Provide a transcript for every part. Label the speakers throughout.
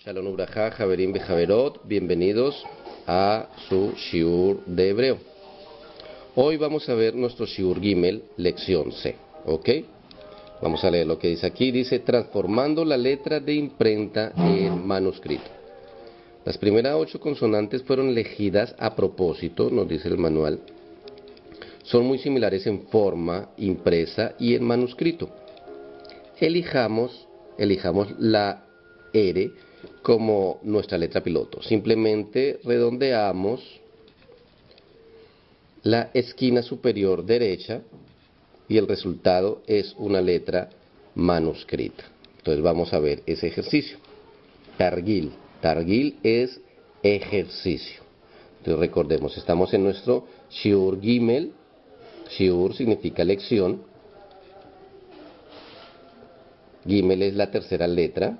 Speaker 1: Shalom Ubraja, Javerim Bejaverot, bienvenidos a su Shiur de Hebreo. Hoy vamos a ver nuestro Shiur Gimel, lección C, ¿ok? Vamos a leer lo que dice aquí, dice transformando la letra de imprenta en manuscrito. Las primeras ocho consonantes fueron elegidas a propósito, nos dice el manual. Son muy similares en forma, impresa y en manuscrito. Elijamos, elijamos la R como nuestra letra piloto. Simplemente redondeamos la esquina superior derecha y el resultado es una letra manuscrita. Entonces vamos a ver ese ejercicio. Targil. Targil es ejercicio. Entonces recordemos, estamos en nuestro Shiur Gimel. Shiur significa lección. Gimel es la tercera letra.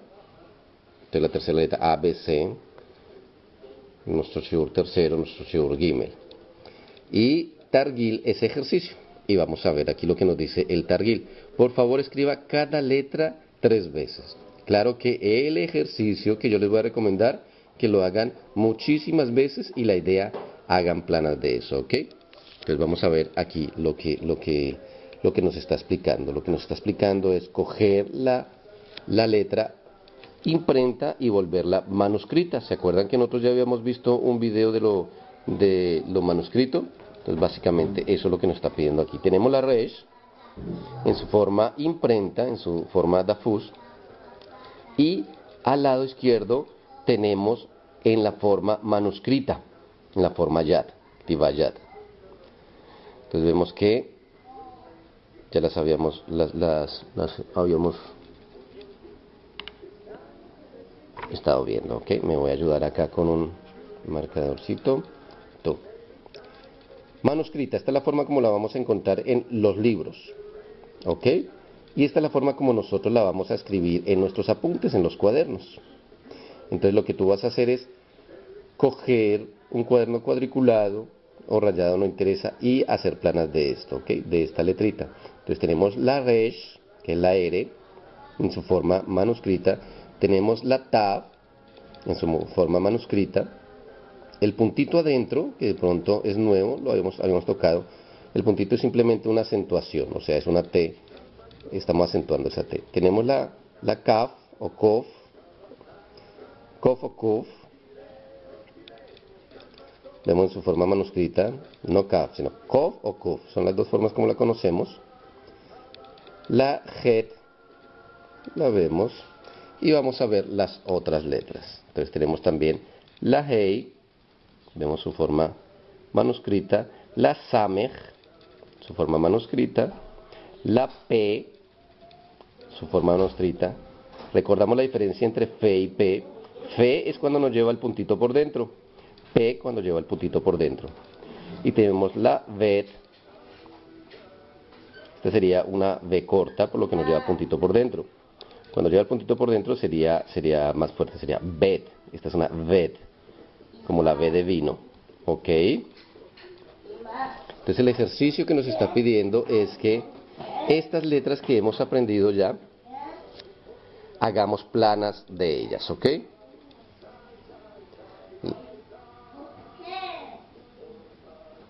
Speaker 1: Entonces la tercera letra A, B, C. Nuestro Shiur tercero, nuestro Shiur Gimel. Y Targil es ejercicio. Y vamos a ver aquí lo que nos dice el Targil. Por favor escriba cada letra tres veces. Claro que el ejercicio que yo les voy a recomendar, que lo hagan muchísimas veces y la idea hagan planas de eso, ¿ok? Entonces vamos a ver aquí lo que, lo que, lo que nos está explicando. Lo que nos está explicando es coger la, la letra imprenta y volverla manuscrita. ¿Se acuerdan que nosotros ya habíamos visto un video de lo, de lo manuscrito? Entonces básicamente eso es lo que nos está pidiendo aquí. Tenemos la resh en su forma imprenta, en su forma dafus, y al lado izquierdo tenemos en la forma manuscrita, en la forma yad, yad. Entonces vemos que ya las habíamos, las, las, las habíamos estado viendo, ok. Me voy a ayudar acá con un marcadorcito. Manuscrita, esta es la forma como la vamos a encontrar en los libros, ok. Y esta es la forma como nosotros la vamos a escribir en nuestros apuntes, en los cuadernos. Entonces lo que tú vas a hacer es coger un cuaderno cuadriculado o rayado, no interesa, y hacer planas de esto, ¿ok? De esta letrita. Entonces tenemos la resh, que es la R, en su forma manuscrita. Tenemos la tab, en su forma manuscrita. El puntito adentro, que de pronto es nuevo, lo habíamos, habíamos tocado. El puntito es simplemente una acentuación, o sea, es una T estamos acentuando esa T. Tenemos la, la CAF o COF, COF o COF, vemos en su forma manuscrita, no CAF, sino COF o COF, son las dos formas como la conocemos. La JET, la vemos, y vamos a ver las otras letras. Entonces tenemos también la HEI, vemos su forma manuscrita, la SAMEJ, su forma manuscrita, la P, su forma manuscrita. Recordamos la diferencia entre fe y P. Fe es cuando nos lleva el puntito por dentro. P cuando lleva el puntito por dentro. Y tenemos la V. Esta sería una V corta, por lo que nos lleva puntito por dentro. Cuando lleva el puntito por dentro sería, sería más fuerte, sería VET. Esta es una VET, como la V de vino. ¿Ok? Entonces el ejercicio que nos está pidiendo es que estas letras que hemos aprendido ya, hagamos planas de ellas, ¿ok?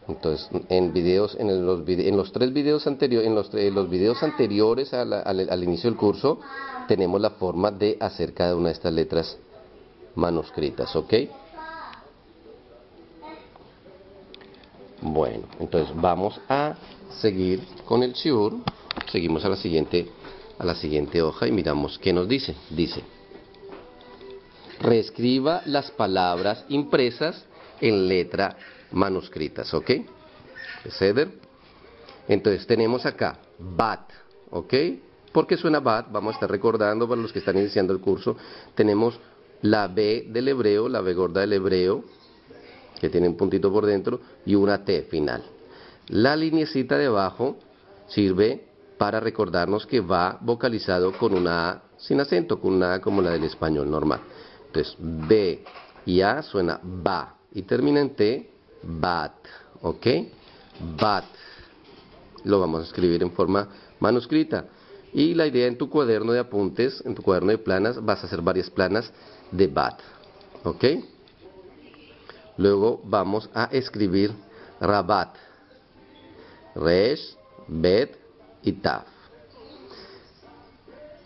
Speaker 1: Entonces, en videos, en los, en los tres videos anteriores, en los, videos anteriores al, al, inicio del curso, tenemos la forma de hacer cada una de estas letras manuscritas, ¿ok? Bueno, entonces vamos a seguir con el shiur. Seguimos a la siguiente a la siguiente hoja y miramos qué nos dice. Dice, reescriba las palabras impresas en letra manuscritas, ¿ok? Ceder. Entonces tenemos acá bat, ¿ok? porque suena bat, vamos a estar recordando para los que están iniciando el curso, tenemos la B del hebreo, la B gorda del hebreo, que tiene un puntito por dentro, y una T final. La linecita de abajo sirve para recordarnos que va vocalizado con una A sin acento, con una A como la del español normal. Entonces, B y A suena ba, y termina en T, bat, ¿ok? Bat. Lo vamos a escribir en forma manuscrita. Y la idea en tu cuaderno de apuntes, en tu cuaderno de planas, vas a hacer varias planas de bat. ¿Ok? Luego vamos a escribir rabat. Resh, bet y taf.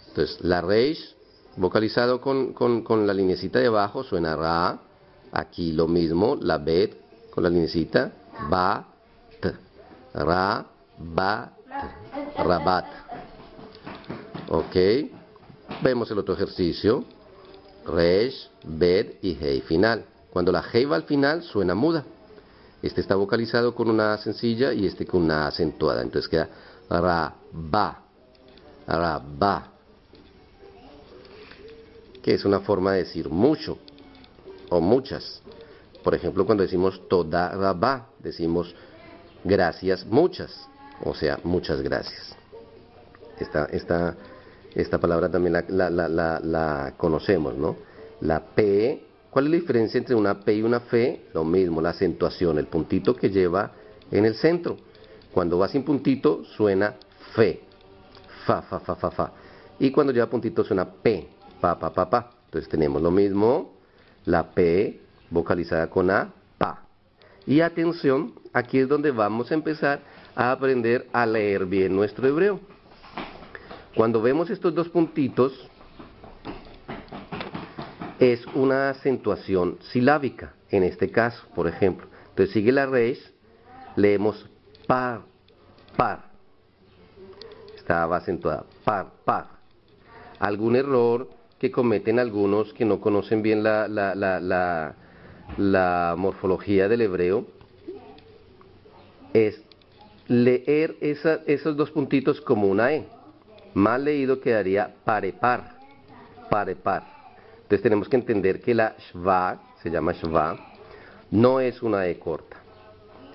Speaker 1: Entonces, la resh, vocalizado con, con, la linecita de abajo, suena ra. Aquí lo mismo, la bet con la linecita, ba, t. Ra, ba, t. Rabat. Ok. Vemos el otro ejercicio. Resh, bed y hey final. Cuando la hey va al final suena muda. Este está vocalizado con una sencilla y este con una acentuada. Entonces queda ra, ba, ra, ba. Que es una forma de decir mucho o muchas. Por ejemplo, cuando decimos toda ra, decimos gracias muchas. O sea, muchas gracias. Esta, esta esta palabra también la, conocemos, ¿no? La P, ¿cuál es la diferencia entre una P y una F? Lo mismo, la acentuación, el puntito que lleva en el centro. Cuando va sin puntito suena Fe, fa, fa, fa, fa, fa. Y cuando lleva puntito suena P, pa, pa, pa, pa. Entonces tenemos lo mismo, la P vocalizada con A, pa. Y atención, aquí es donde vamos a empezar a aprender a leer bien nuestro hebreo. Cuando vemos estos dos puntitos, es una acentuación silábica, en este caso, por ejemplo. Entonces sigue la reis, leemos par, par. Estaba acentuada, par, par. Algún error que cometen algunos que no conocen bien la, la, morfología del hebreo es leer esos dos puntitos como una E. Mal leído quedaría parepar, parepar. Entonces tenemos que entender que la shva, se llama shva, no es una E corta.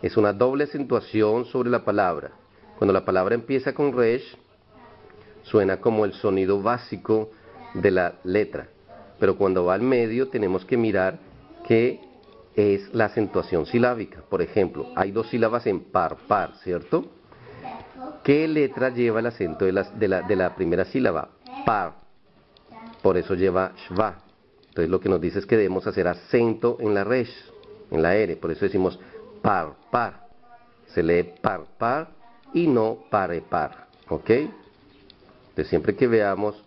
Speaker 1: Es una doble acentuación sobre la palabra. Cuando la palabra empieza con resh, suena como el sonido básico de la letra. Pero cuando va al medio tenemos que mirar que es la acentuación silábica. Por ejemplo, hay dos sílabas en par, par, ¿cierto? ¿Qué letra lleva el acento de la, primera sílaba? Par. Por eso lleva shva. Entonces lo que nos dice es que debemos hacer acento en la resh, en la R. Por eso decimos par, par. Se lee par, par y no pare, par. ¿Ok? Entonces siempre que veamos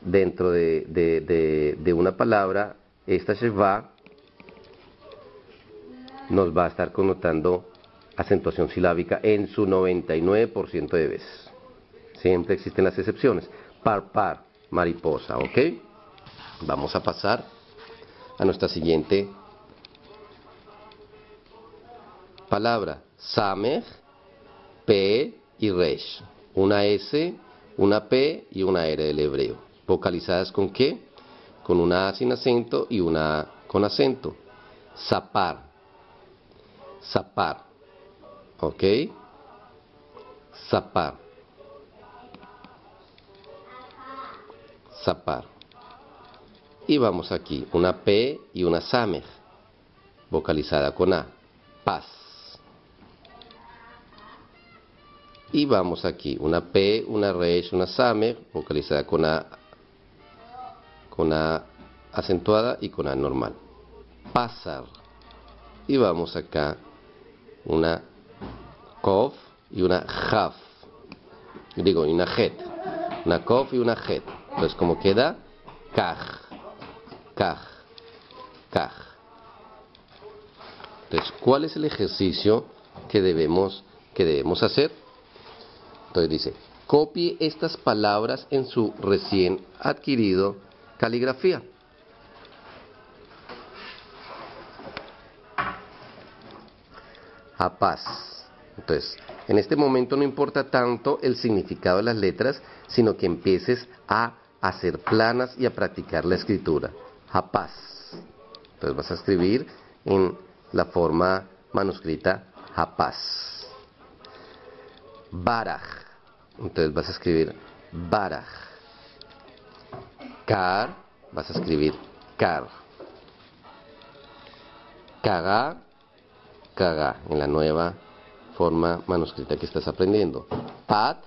Speaker 1: dentro de, de una palabra esta shva, nos va a estar connotando acentuación silábica en su 99% de veces. Siempre existen las excepciones. Par, par, mariposa, ¿ok? Vamos a pasar a nuestra siguiente palabra. Samech, P y Resh. Una S, una P y una R del hebreo. ¿Vocalizadas con qué? Con una A sin acento y una A con acento. Zapar. Zapar. ¿Ok? Zapar. Zapar. Y vamos aquí, una P y una Samer, vocalizada con A. Paz. Y vamos aquí, una P, una Resh, una Samer, vocalizada con A, con A acentuada y con A normal. Pasar. Y vamos acá, una kof y una jaf. Digo, y una het. Una kof y una het. Entonces, como queda, kaj, kaj, kaj. Entonces, ¿cuál es el ejercicio que debemos, que debemos hacer? Entonces dice, copie estas palabras en su recién adquirido caligrafía. A paz. Entonces, En este momento no importa tanto el significado de las letras, sino que empieces a hacer planas y a practicar la escritura. Japaz. Entonces vas a escribir en la forma manuscrita Japaz. Baraj. Entonces vas a escribir Baraj. Car. Vas a escribir Car. Caga. Caga. En la nueva forma manuscrita que estás aprendiendo. Pat.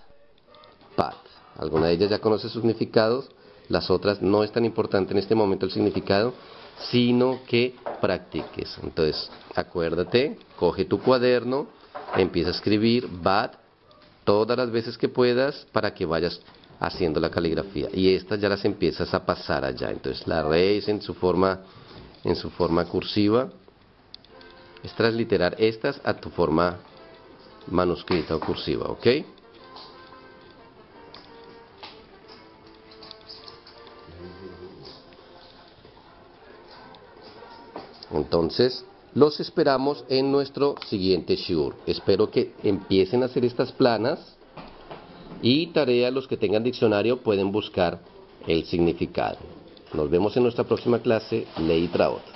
Speaker 1: Pat. Alguna de ellas ya conoce sus significados, las otras no es tan importante en este momento el significado, sino que practiques. Entonces, acuérdate, coge tu cuaderno, empieza a escribir bat todas las veces que puedas para que vayas haciendo la caligrafía. Y estas ya las empiezas a pasar allá. Entonces, la reis en su forma, en su forma cursiva, es transliterar estas a tu forma manuscrita o cursiva, ¿ok? Entonces, los esperamos en nuestro siguiente Shiur. Espero que empiecen a hacer estas planas y tarea los que tengan diccionario pueden buscar el significado. Nos vemos en nuestra próxima clase, Ley Traot.